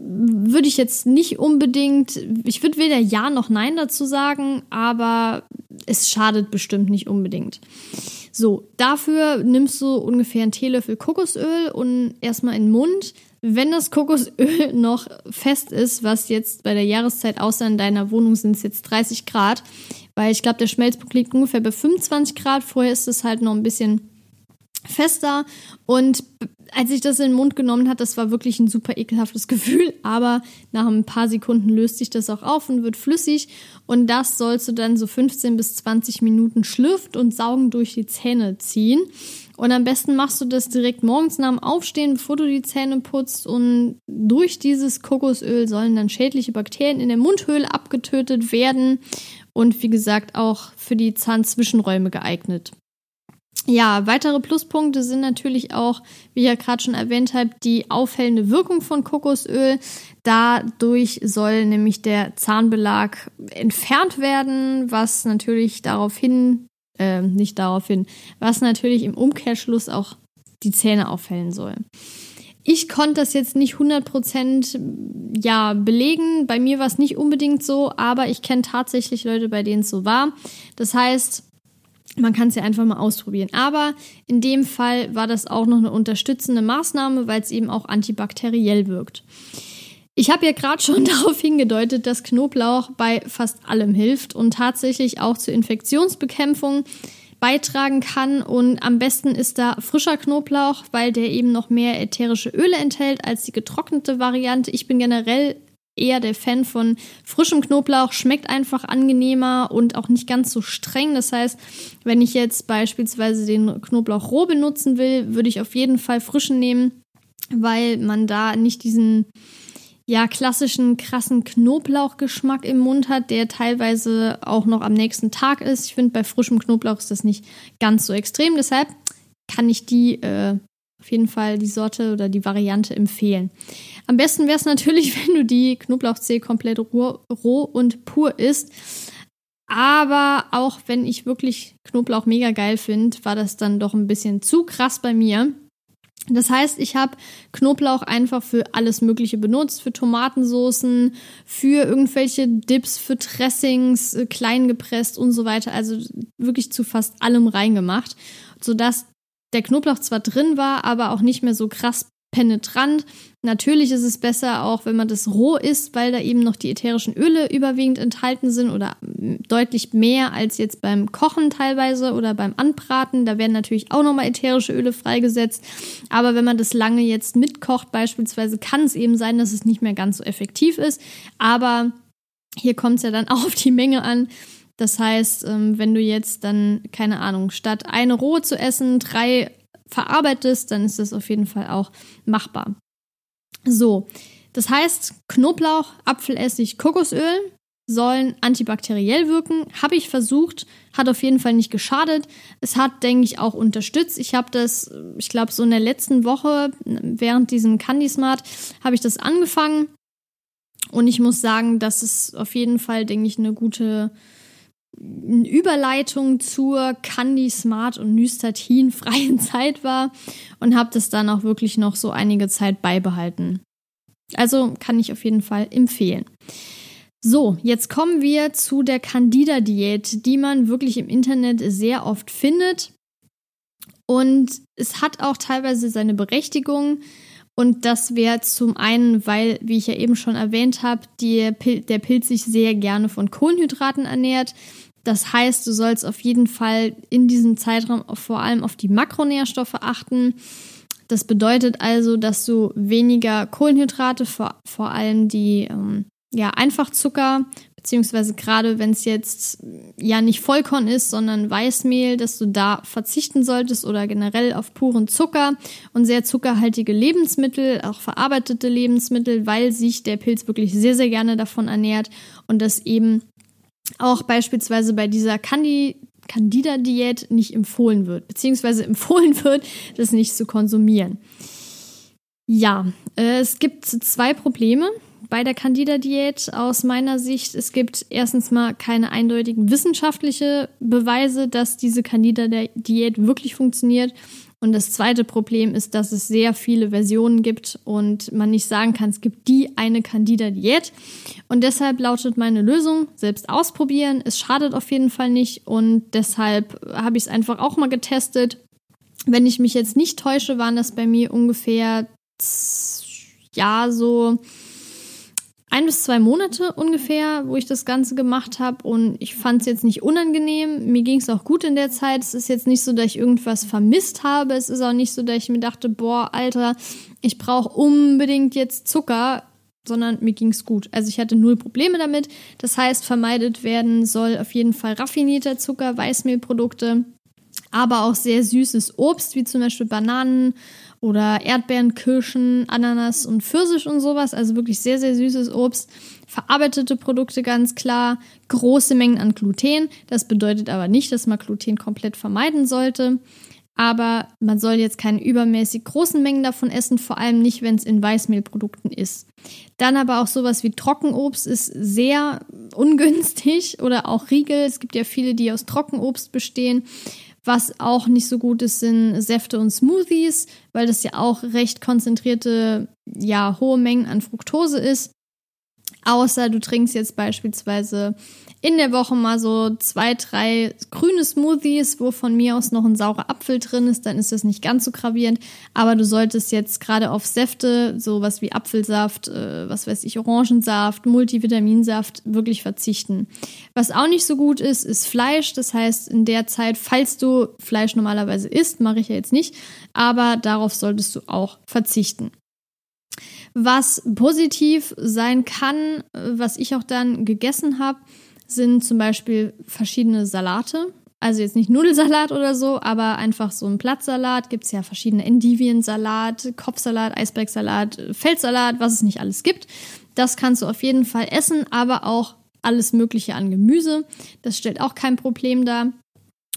[SPEAKER 1] würde ich jetzt nicht unbedingt, ich würde weder Ja noch Nein dazu sagen, aber es schadet bestimmt nicht unbedingt. So, dafür nimmst du ungefähr einen Teelöffel Kokosöl und erstmal in den Mund. Wenn das Kokosöl noch fest ist, was jetzt bei der Jahreszeit außer in deiner Wohnung sind es jetzt 30 Grad, weil ich glaube, der Schmelzpunkt liegt ungefähr bei 25 Grad. Vorher ist es halt noch ein bisschen fester. Und als ich das in den Mund genommen hat, das war wirklich ein super ekelhaftes Gefühl, aber nach ein paar Sekunden löst sich das auch auf und wird flüssig. Und das sollst du dann so 15 bis 20 Minuten schlürft und saugen durch die Zähne ziehen. Und am besten machst du das direkt morgens nach dem Aufstehen, bevor du die Zähne putzt. Und durch dieses Kokosöl sollen dann schädliche Bakterien in der Mundhöhle abgetötet werden. Und wie gesagt auch für die Zahnzwischenräume geeignet. Ja, weitere Pluspunkte sind natürlich auch, wie ich ja gerade schon erwähnt habe, die aufhellende Wirkung von Kokosöl. Dadurch soll nämlich der Zahnbelag entfernt werden, was natürlich darauf hin, äh, nicht darauf hin, was natürlich im Umkehrschluss auch die Zähne aufhellen soll. Ich konnte das jetzt nicht 100% ja, belegen. Bei mir war es nicht unbedingt so, aber ich kenne tatsächlich Leute, bei denen es so war. Das heißt, man kann es ja einfach mal ausprobieren. Aber in dem Fall war das auch noch eine unterstützende Maßnahme, weil es eben auch antibakteriell wirkt. Ich habe ja gerade schon darauf hingedeutet, dass Knoblauch bei fast allem hilft und tatsächlich auch zur Infektionsbekämpfung beitragen kann. Und am besten ist da frischer Knoblauch, weil der eben noch mehr ätherische Öle enthält als die getrocknete Variante. Ich bin generell eher der Fan von frischem Knoblauch, schmeckt einfach angenehmer und auch nicht ganz so streng. Das heißt, wenn ich jetzt beispielsweise den Knoblauch roh benutzen will, würde ich auf jeden Fall frischen nehmen, weil man da nicht diesen ja, klassischen krassen Knoblauchgeschmack im Mund hat, der teilweise auch noch am nächsten Tag ist. Ich finde, bei frischem Knoblauch ist das nicht ganz so extrem. Deshalb kann ich die äh, auf jeden Fall die Sorte oder die Variante empfehlen. Am besten wäre es natürlich, wenn du die Knoblauchzehe komplett roh, roh und pur isst. Aber auch wenn ich wirklich Knoblauch mega geil finde, war das dann doch ein bisschen zu krass bei mir. Das heißt, ich habe Knoblauch einfach für alles Mögliche benutzt, für Tomatensoßen, für irgendwelche Dips, für Dressings, äh, klein gepresst und so weiter. Also wirklich zu fast allem reingemacht, sodass der Knoblauch zwar drin war, aber auch nicht mehr so krass penetrant. Natürlich ist es besser auch, wenn man das roh isst, weil da eben noch die ätherischen Öle überwiegend enthalten sind oder deutlich mehr als jetzt beim Kochen teilweise oder beim Anbraten. Da werden natürlich auch nochmal ätherische Öle freigesetzt. Aber wenn man das lange jetzt mitkocht beispielsweise, kann es eben sein, dass es nicht mehr ganz so effektiv ist. Aber hier kommt es ja dann auch auf die Menge an. Das heißt, ähm, wenn du jetzt dann, keine Ahnung, statt eine roh zu essen, drei verarbeitest, dann ist das auf jeden Fall auch machbar. So, das heißt, Knoblauch, Apfelessig, Kokosöl sollen antibakteriell wirken. Habe ich versucht, hat auf jeden Fall nicht geschadet. Es hat, denke ich, auch unterstützt. Ich habe das, ich glaube, so in der letzten Woche während diesem Candy Smart habe ich das angefangen. Und ich muss sagen, dass es auf jeden Fall, denke ich, eine gute eine Überleitung zur Candy Smart und Nystatin freien Zeit war und habe das dann auch wirklich noch so einige Zeit beibehalten. Also kann ich auf jeden Fall empfehlen. So, jetzt kommen wir zu der Candida-Diät, die man wirklich im Internet sehr oft findet. Und es hat auch teilweise seine Berechtigung. Und das wäre zum einen, weil, wie ich ja eben schon erwähnt habe, der Pilz sich sehr gerne von Kohlenhydraten ernährt. Das heißt, du sollst auf jeden Fall in diesem Zeitraum vor allem auf die Makronährstoffe achten. Das bedeutet also, dass du weniger Kohlenhydrate, vor, vor allem die ähm, ja, Einfachzucker, beziehungsweise gerade wenn es jetzt ja nicht Vollkorn ist, sondern Weißmehl, dass du da verzichten solltest oder generell auf puren Zucker und sehr zuckerhaltige Lebensmittel, auch verarbeitete Lebensmittel, weil sich der Pilz wirklich sehr, sehr gerne davon ernährt und das eben auch beispielsweise bei dieser Candi Candida-Diät nicht empfohlen wird, beziehungsweise empfohlen wird, das nicht zu konsumieren. Ja, äh, es gibt zwei Probleme bei der Candida-Diät aus meiner Sicht. Es gibt erstens mal keine eindeutigen wissenschaftliche Beweise, dass diese Candida-Diät wirklich funktioniert. Und das zweite Problem ist, dass es sehr viele Versionen gibt und man nicht sagen kann, es gibt die eine Candida-Diät. Und deshalb lautet meine Lösung, selbst ausprobieren. Es schadet auf jeden Fall nicht und deshalb habe ich es einfach auch mal getestet. Wenn ich mich jetzt nicht täusche, waren das bei mir ungefähr, ja, so ein bis zwei Monate ungefähr, wo ich das Ganze gemacht habe und ich fand es jetzt nicht unangenehm. Mir ging es auch gut in der Zeit. Es ist jetzt nicht so, dass ich irgendwas vermisst habe. Es ist auch nicht so, dass ich mir dachte, boah, Alter, ich brauche unbedingt jetzt Zucker, sondern mir ging es gut. Also ich hatte null Probleme damit. Das heißt, vermeidet werden soll auf jeden Fall raffinierter Zucker, Weißmehlprodukte, aber auch sehr süßes Obst, wie zum Beispiel Bananen oder Erdbeeren, Kirschen, Ananas und Pfirsich und sowas. Also wirklich sehr, sehr süßes Obst. Verarbeitete Produkte ganz klar. Große Mengen an Gluten. Das bedeutet aber nicht, dass man Gluten komplett vermeiden sollte. Aber man soll jetzt keine übermäßig großen Mengen davon essen, vor allem nicht, wenn es in Weißmehlprodukten ist. Dann aber auch sowas wie Trockenobst ist sehr ungünstig oder auch Riegel. Es gibt ja viele, die aus Trockenobst bestehen. Was auch nicht so gut ist, sind Säfte und Smoothies, weil das ja auch recht konzentrierte, ja, hohe Mengen an Fructose ist. Außer du trinkst jetzt beispielsweise in der Woche mal so zwei, drei grüne Smoothies, wo von mir aus noch ein saurer Apfel drin ist, dann ist das nicht ganz so gravierend. Aber du solltest jetzt gerade auf Säfte, sowas wie Apfelsaft, äh, was weiß ich, Orangensaft, Multivitaminsaft, wirklich verzichten. Was auch nicht so gut ist, ist Fleisch. Das heißt, in der Zeit, falls du Fleisch normalerweise isst, mache ich ja jetzt nicht, aber darauf solltest du auch verzichten. Was positiv sein kann, was ich auch dann gegessen habe, sind zum Beispiel verschiedene Salate. Also jetzt nicht Nudelsalat oder so, aber einfach so ein Blattsalat. Gibt es ja verschiedene Endiviensalat, Kopfsalat, Eisbergsalat, Feldsalat, was es nicht alles gibt. Das kannst du auf jeden Fall essen, aber auch alles Mögliche an Gemüse. Das stellt auch kein Problem dar.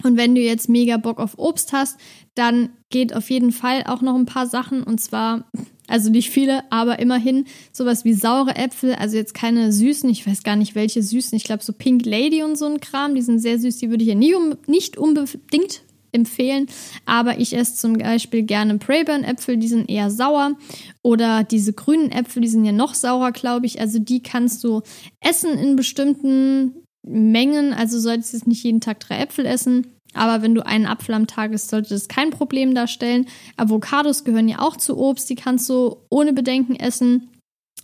[SPEAKER 1] Und wenn du jetzt mega Bock auf Obst hast, dann geht auf jeden Fall auch noch ein paar Sachen. Und zwar also nicht viele, aber immerhin sowas wie saure Äpfel, also jetzt keine süßen, ich weiß gar nicht welche süßen, ich glaube so Pink Lady und so ein Kram, die sind sehr süß, die würde ich ja nie um, nicht unbedingt empfehlen. Aber ich esse zum Beispiel gerne Braeburn-Äpfel, die sind eher sauer. Oder diese grünen Äpfel, die sind ja noch saurer, glaube ich. Also die kannst du essen in bestimmten Mengen. Also solltest du nicht jeden Tag drei Äpfel essen. Aber wenn du einen Apfel am Tag isst, sollte das kein Problem darstellen. Avocados gehören ja auch zu Obst, die kannst du ohne Bedenken essen.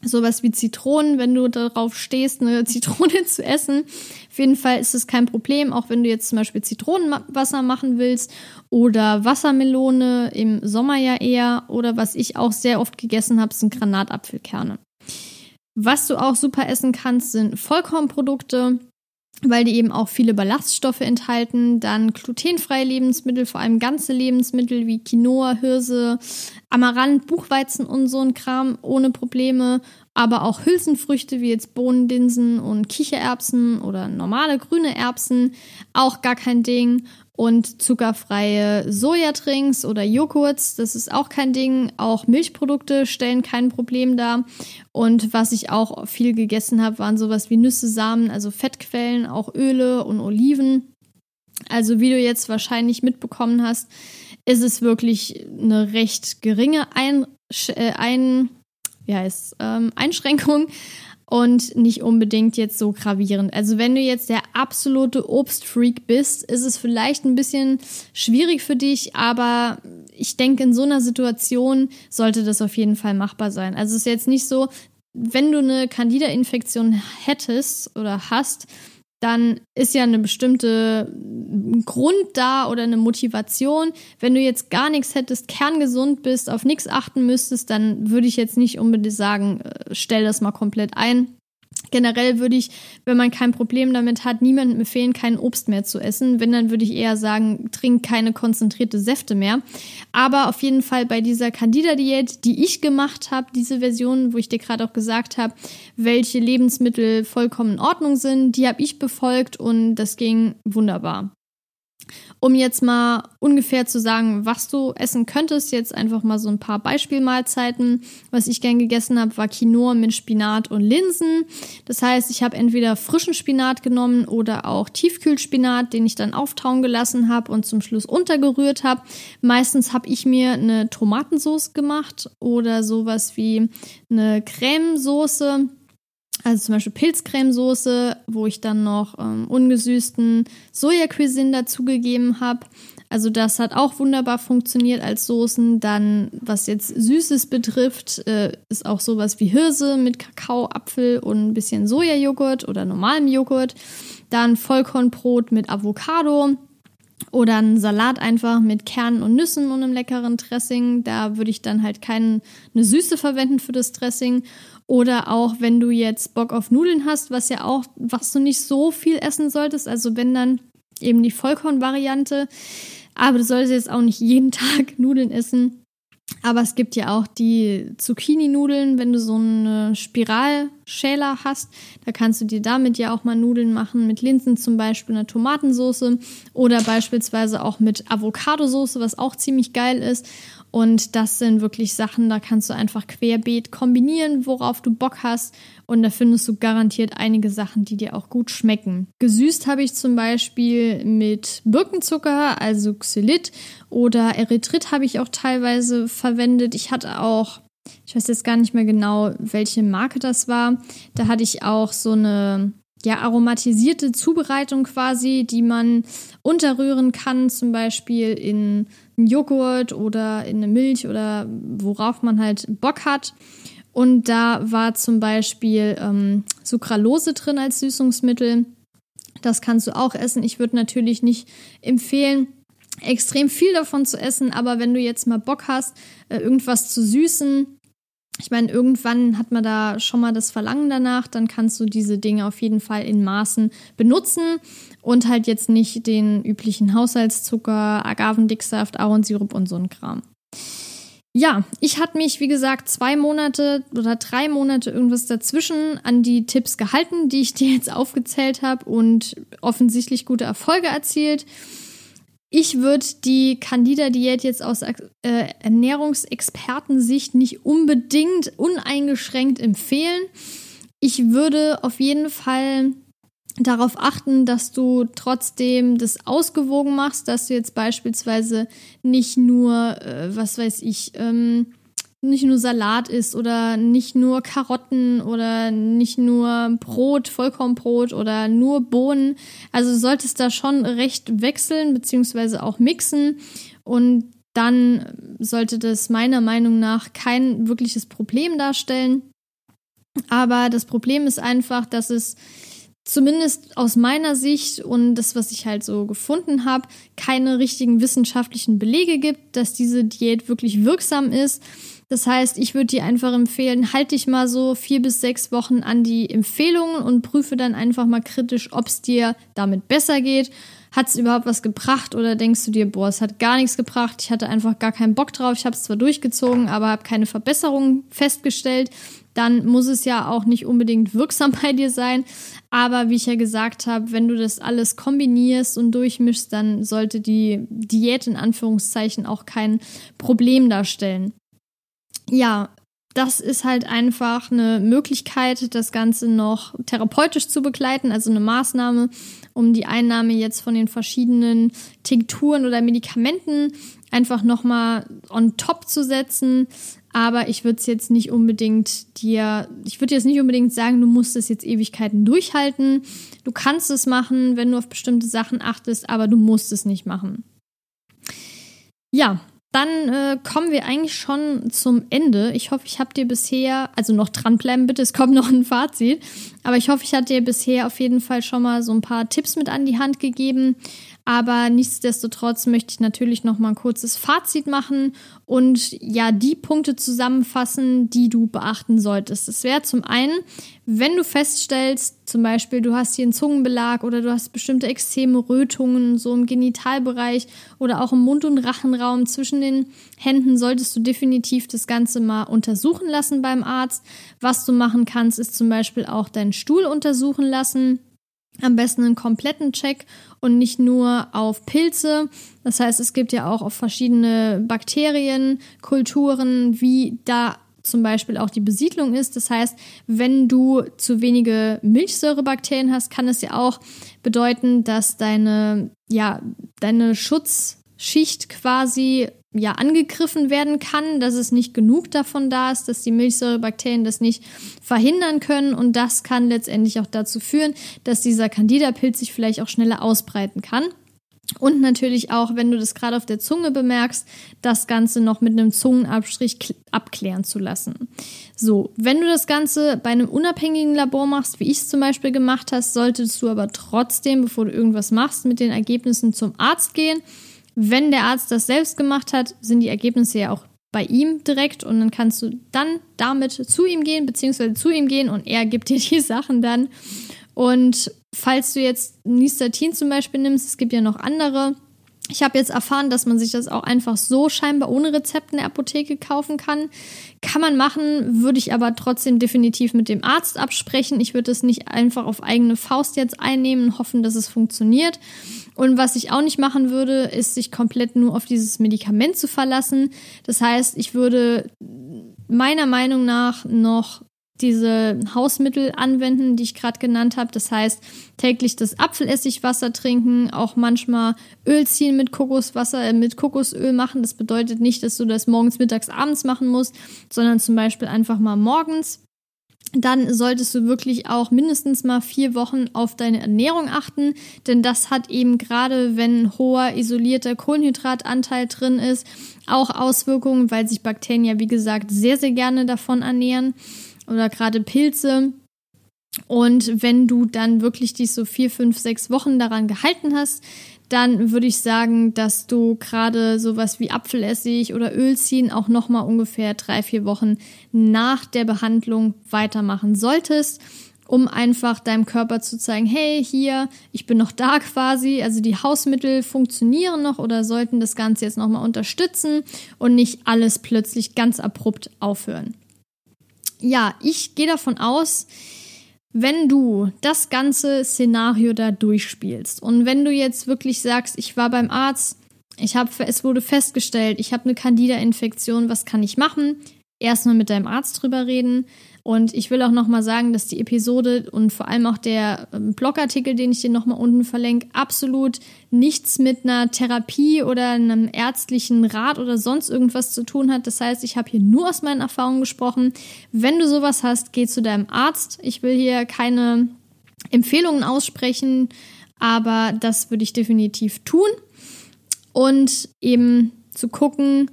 [SPEAKER 1] Sowas wie Zitronen, wenn du darauf stehst, eine Zitrone zu essen. Auf jeden Fall ist es kein Problem, auch wenn du jetzt zum Beispiel Zitronenwasser machen willst oder Wassermelone im Sommer ja eher. Oder was ich auch sehr oft gegessen habe, sind Granatapfelkerne. Was du auch super essen kannst, sind Vollkornprodukte weil die eben auch viele Ballaststoffe enthalten. Dann glutenfreie Lebensmittel, vor allem ganze Lebensmittel wie Quinoa, Hirse, Amaranth, Buchweizen und so ein Kram ohne Probleme. Aber auch Hülsenfrüchte wie jetzt Bohnen, Linsen und Kichererbsen oder normale grüne Erbsen, auch gar kein Ding und zuckerfreie Sojatrinks oder Joghurts, das ist auch kein Ding. Auch Milchprodukte stellen kein Problem dar. Und was ich auch viel gegessen habe, waren sowas wie Nüsse, Samen, also Fettquellen, auch Öle und Oliven. Also wie du jetzt wahrscheinlich mitbekommen hast, ist es wirklich eine recht geringe Ein, äh, ein ja, ist, ähm, Einschränkung und nicht unbedingt jetzt so gravierend. Also wenn du jetzt der absolute Obstfreak bist, ist es vielleicht ein bisschen schwierig für dich, aber ich denke, in so einer Situation sollte das auf jeden Fall machbar sein. Also es ist jetzt nicht so, wenn du eine Candida-Infektion hättest oder hast, dann ist ja eine bestimmte Grund da oder eine Motivation. Wenn du jetzt gar nichts hättest, kerngesund bist, auf nichts achten müsstest, dann würde ich jetzt nicht unbedingt sagen, äh, stell das mal komplett ein. Generell würde ich, wenn man kein Problem damit hat, niemandem empfehlen, kein Obst mehr zu essen. Wenn, dann würde ich eher sagen, trink keine konzentrierte Säfte mehr. Aber auf jeden Fall bei dieser Candida-Diät, die ich gemacht habe, diese Version, wo ich dir gerade auch gesagt habe, welche Lebensmittel vollkommen in Ordnung sind, die habe ich befolgt und das ging wunderbar. Um jetzt mal ungefähr zu sagen, was du essen könntest, jetzt einfach mal so ein paar Beispielmahlzeiten. Was ich gern gegessen habe, war Quinoa mit Spinat und Linsen. Das heißt, ich habe entweder frischen Spinat genommen oder auch Tiefkühlspinat, den ich dann auftauen gelassen habe und zum Schluss untergerührt habe. Meistens habe ich mir eine Tomatensauce gemacht oder sowas wie eine Cremesoße also zum Beispiel Pilzcremesoße, wo ich dann noch ähm, ungesüßten Sojacuisine dazugegeben habe. Also das hat auch wunderbar funktioniert als Soßen. Dann, was jetzt Süßes betrifft, äh, ist auch sowas wie Hirse mit Kakao, Apfel und ein bisschen Sojajoghurt oder normalem Joghurt. Dann Vollkornbrot mit Avocado. Oder ein Salat einfach mit Kernen und Nüssen und einem leckeren Dressing. Da würde ich dann halt keine Süße verwenden für das Dressing. Oder auch, wenn du jetzt Bock auf Nudeln hast, was ja auch, was du nicht so viel essen solltest. Also wenn dann eben die Vollkornvariante. Aber du solltest jetzt auch nicht jeden Tag Nudeln essen. Aber es gibt ja auch die Zucchini-Nudeln, wenn du so einen Spiralschäler hast. Da kannst du dir damit ja auch mal Nudeln machen, mit Linsen zum Beispiel, einer Tomatensauce oder beispielsweise auch mit Avocadosauce, was auch ziemlich geil ist. Und das sind wirklich Sachen, da kannst du einfach querbeet kombinieren, worauf du Bock hast. Und da findest du garantiert einige Sachen, die dir auch gut schmecken. Gesüßt habe ich zum Beispiel mit Birkenzucker, also Xylit oder Erythrit habe ich auch teilweise verwendet. Ich hatte auch, ich weiß jetzt gar nicht mehr genau, welche Marke das war. Da hatte ich auch so eine ja, aromatisierte Zubereitung quasi, die man unterrühren kann, zum Beispiel in einen Joghurt oder in eine Milch oder worauf man halt Bock hat. Und da war zum Beispiel ähm, Sucralose drin als Süßungsmittel. Das kannst du auch essen. Ich würde natürlich nicht empfehlen, extrem viel davon zu essen, aber wenn du jetzt mal Bock hast, äh, irgendwas zu süßen, ich meine, irgendwann hat man da schon mal das Verlangen danach, dann kannst du diese Dinge auf jeden Fall in Maßen benutzen und halt jetzt nicht den üblichen Haushaltszucker, Agavendicksaft, Ahornsirup und so ein Kram. Ja, ich hatte mich, wie gesagt, zwei Monate oder drei Monate irgendwas dazwischen an die Tipps gehalten, die ich dir jetzt aufgezählt habe und offensichtlich gute Erfolge erzielt. Ich würde die Candida-Diät jetzt aus äh, Ernährungsexpertensicht nicht unbedingt uneingeschränkt empfehlen. Ich würde auf jeden Fall darauf achten, dass du trotzdem das ausgewogen machst, dass du jetzt beispielsweise nicht nur, äh, was weiß ich, ähm, nicht nur Salat isst oder nicht nur Karotten oder nicht nur Brot, Vollkornbrot oder nur Bohnen. Also du solltest da schon recht wechseln beziehungsweise auch mixen und dann sollte das meiner Meinung nach kein wirkliches Problem darstellen. Aber das Problem ist einfach, dass es zumindest aus meiner Sicht und das, was ich halt so gefunden habe, keine richtigen wissenschaftlichen Belege gibt, dass diese Diät wirklich wirksam ist. Das heißt, ich würde dir einfach empfehlen, halt dich mal so vier bis sechs Wochen an die Empfehlungen und prüfe dann einfach mal kritisch, ob es dir damit besser geht. Hat es überhaupt was gebracht oder denkst du dir, boah, es hat gar nichts gebracht, ich hatte einfach gar keinen Bock drauf, ich habe es zwar durchgezogen, aber habe keine Verbesserungen festgestellt, dann muss es ja auch nicht unbedingt wirksam bei dir sein. Aber wie ich ja gesagt habe, wenn du das alles kombinierst und durchmischst, dann sollte die Diät in Anführungszeichen auch kein Problem darstellen ja, das ist halt einfach eine Möglichkeit, das Ganze noch therapeutisch zu begleiten, also eine Maßnahme, um die Einnahme jetzt von den verschiedenen Tinkturen oder Medikamenten einfach nochmal on top zu setzen. Aber ich würde es jetzt nicht unbedingt dir, ich würde jetzt nicht unbedingt sagen, du musst es jetzt Ewigkeiten durchhalten. Du kannst es machen, wenn du auf bestimmte Sachen achtest, aber du musst es nicht machen. Ja, dann äh, kommen wir eigentlich schon zum Ende. Ich hoffe, ich habe dir bisher, also noch dranbleiben bitte, es kommt noch ein Fazit, aber ich hoffe, ich habe dir bisher auf jeden Fall schon mal so ein paar Tipps mit an die Hand gegeben, aber nichtsdestotrotz möchte ich natürlich noch mal ein kurzes Fazit machen und ja, die Punkte zusammenfassen, die du beachten solltest. Das wäre zum einen, wenn du feststellst, zum Beispiel, du hast hier einen Zungenbelag oder du hast bestimmte Extreme Rötungen, so im Genitalbereich oder auch im Mund- und Rachenraum zwischen den Händen, solltest du definitiv das Ganze mal untersuchen lassen beim Arzt. Was du machen kannst, ist zum Beispiel auch deinen Stuhl untersuchen lassen. Am besten einen kompletten Check und nicht nur auf Pilze. Das heißt, es gibt ja auch auf verschiedene Bakterien, Kulturen, wie da zum Beispiel auch die Besiedlung ist. Das heißt, wenn du zu wenige Milchsäurebakterien hast, kann es ja auch bedeuten, dass deine, ja, deine Schutzschicht quasi ja angegriffen werden kann, dass es nicht genug davon da ist, dass die Milchsäurebakterien das nicht verhindern können und das kann letztendlich auch dazu führen, dass dieser Candida-Pilz sich vielleicht auch schneller ausbreiten kann. Und natürlich auch, wenn du das gerade auf der Zunge bemerkst, das Ganze noch mit einem Zungenabstrich abklären zu lassen. So, wenn du das Ganze bei einem unabhängigen Labor machst, wie ich es zum Beispiel gemacht hast, solltest du aber trotzdem, bevor du irgendwas machst, mit den Ergebnissen zum Arzt gehen wenn der Arzt das selbst gemacht hat, sind die Ergebnisse ja auch bei ihm direkt und dann kannst du dann damit zu ihm gehen, beziehungsweise zu ihm gehen und er gibt dir die Sachen dann. Und falls du jetzt Nistatin zum Beispiel nimmst, es gibt ja noch andere. Ich habe jetzt erfahren, dass man sich das auch einfach so scheinbar ohne Rezept in der Apotheke kaufen kann. Kann man machen, würde ich aber trotzdem definitiv mit dem Arzt absprechen. Ich würde es nicht einfach auf eigene Faust jetzt einnehmen und hoffen, dass es funktioniert. Und was ich auch nicht machen würde, ist sich komplett nur auf dieses Medikament zu verlassen. Das heißt, ich würde meiner Meinung nach noch diese Hausmittel anwenden, die ich gerade genannt habe. Das heißt, täglich das Apfelessigwasser trinken, auch manchmal Öl ziehen mit Kokoswasser, äh, mit Kokosöl machen. Das bedeutet nicht, dass du das morgens, mittags, abends machen musst, sondern zum Beispiel einfach mal morgens dann solltest du wirklich auch mindestens mal vier Wochen auf deine Ernährung achten, denn das hat eben gerade, wenn hoher isolierter Kohlenhydratanteil drin ist, auch Auswirkungen, weil sich Bakterien ja, wie gesagt, sehr, sehr gerne davon ernähren oder gerade Pilze. Und wenn du dann wirklich dich so vier, fünf, sechs Wochen daran gehalten hast, dann würde ich sagen, dass du gerade sowas wie Apfelessig oder Öl ziehen auch nochmal ungefähr drei, vier Wochen nach der Behandlung weitermachen solltest, um einfach deinem Körper zu zeigen, hey, hier, ich bin noch da quasi. Also die Hausmittel funktionieren noch oder sollten das Ganze jetzt nochmal unterstützen und nicht alles plötzlich ganz abrupt aufhören. Ja, ich gehe davon aus, wenn du das ganze Szenario da durchspielst und wenn du jetzt wirklich sagst, ich war beim Arzt, ich habe, es wurde festgestellt, ich habe eine Candida-Infektion, was kann ich machen? Erstmal mit deinem Arzt drüber reden Und ich will auch nochmal sagen, dass die Episode und vor allem auch der ähm, Blogartikel, den ich dir nochmal unten verlinke, absolut nichts mit einer Therapie oder einem ärztlichen Rat oder sonst irgendwas zu tun hat. Das heißt, ich habe hier nur aus meinen Erfahrungen gesprochen. Wenn du sowas hast, geh zu deinem Arzt. Ich will hier keine Empfehlungen aussprechen, aber das würde ich definitiv tun. Und eben zu gucken,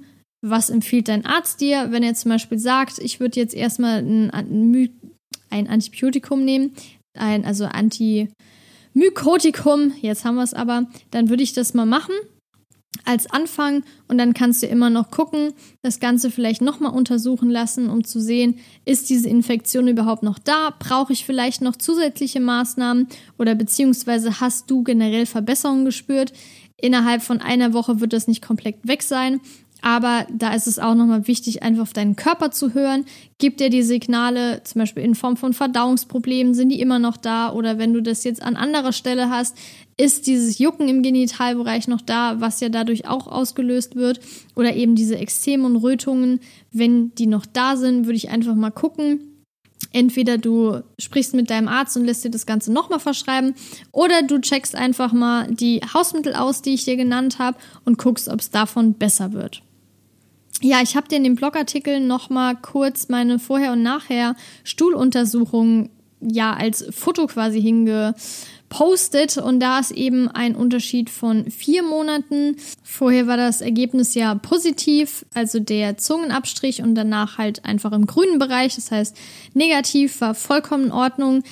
[SPEAKER 1] was empfiehlt dein Arzt dir, wenn er zum Beispiel sagt, ich würde jetzt erstmal ein, ein Antibiotikum nehmen, ein, also Antimykotikum, jetzt haben wir es aber, dann würde ich das mal machen als Anfang und dann kannst du immer noch gucken, das Ganze vielleicht nochmal untersuchen lassen, um zu sehen, ist diese Infektion überhaupt noch da? Brauche ich vielleicht noch zusätzliche Maßnahmen oder beziehungsweise hast du generell Verbesserungen gespürt? Innerhalb von einer Woche wird das nicht komplett weg sein, aber da ist es auch nochmal wichtig, einfach auf deinen Körper zu hören. Gibt er die Signale, zum Beispiel in Form von Verdauungsproblemen, sind die immer noch da? Oder wenn du das jetzt an anderer Stelle hast, ist dieses Jucken im Genitalbereich noch da, was ja dadurch auch ausgelöst wird? Oder eben diese Extreme und Rötungen, wenn die noch da sind, würde ich einfach mal gucken. Entweder du sprichst mit deinem Arzt und lässt dir das Ganze nochmal verschreiben, oder du checkst einfach mal die Hausmittel aus, die ich dir genannt habe, und guckst, ob es davon besser wird. Ja, ich habe dir in dem Blogartikel nochmal kurz meine Vorher- und Nachher Stuhluntersuchung ja als Foto quasi hingepostet und da ist eben ein Unterschied von vier Monaten. Vorher war das Ergebnis ja positiv, also der Zungenabstrich und danach halt einfach im grünen Bereich, das heißt negativ war vollkommen in Ordnung.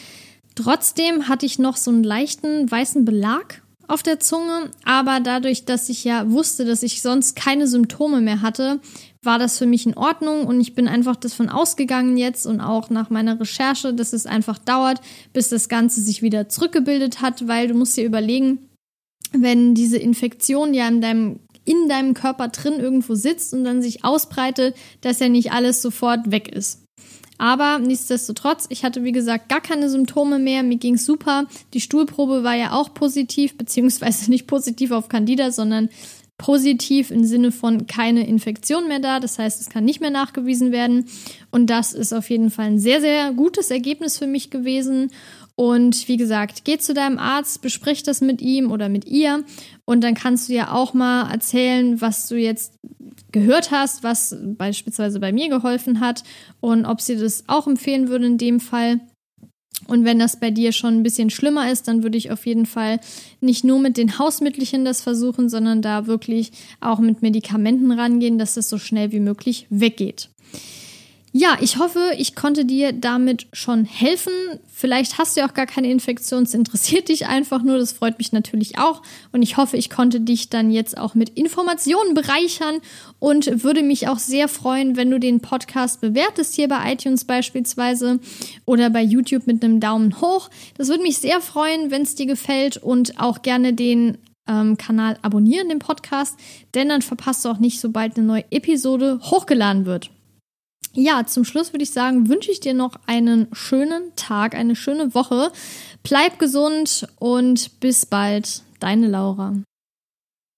[SPEAKER 1] Trotzdem hatte ich noch so einen leichten weißen Belag auf der Zunge, aber dadurch, dass ich ja wusste, dass ich sonst keine Symptome mehr hatte, war das für mich in Ordnung und ich bin einfach davon ausgegangen jetzt und auch nach meiner Recherche, dass es einfach dauert, bis das Ganze sich wieder zurückgebildet hat, weil du musst dir überlegen, wenn diese Infektion ja in deinem in deinem Körper drin irgendwo sitzt und dann sich ausbreitet, dass ja nicht alles sofort weg ist. Aber nichtsdestotrotz, ich hatte wie gesagt gar keine Symptome mehr, mir ging super. Die Stuhlprobe war ja auch positiv, beziehungsweise nicht positiv auf Candida, sondern positiv im Sinne von keine Infektion mehr da. Das heißt, es kann nicht mehr nachgewiesen werden. Und das ist auf jeden Fall ein sehr, sehr gutes Ergebnis für mich gewesen. Und wie gesagt, geh zu deinem Arzt, besprich das mit ihm oder mit ihr und dann kannst du ja auch mal erzählen, was du jetzt gehört hast, was beispielsweise bei mir geholfen hat und ob sie das auch empfehlen würde in dem Fall. Und wenn das bei dir schon ein bisschen schlimmer ist, dann würde ich auf jeden Fall nicht nur mit den Hausmittelchen das versuchen, sondern da wirklich auch mit Medikamenten rangehen, dass es so schnell wie möglich weggeht. Ja, ich hoffe, ich konnte dir damit schon helfen. Vielleicht hast du ja auch gar keine Infektion, es interessiert dich einfach nur, das freut mich natürlich auch. Und ich hoffe, ich konnte dich dann jetzt auch mit Informationen bereichern und würde mich auch sehr freuen, wenn du den Podcast bewertest, hier bei iTunes beispielsweise oder bei YouTube mit einem Daumen hoch. Das würde mich sehr freuen, wenn es dir gefällt und auch gerne den ähm, Kanal abonnieren, den Podcast, denn dann verpasst du auch nicht, sobald eine neue Episode hochgeladen wird. Ja, zum Schluss würde ich sagen, wünsche ich dir noch einen schönen Tag, eine schöne Woche. Bleib gesund und bis bald. Deine Laura.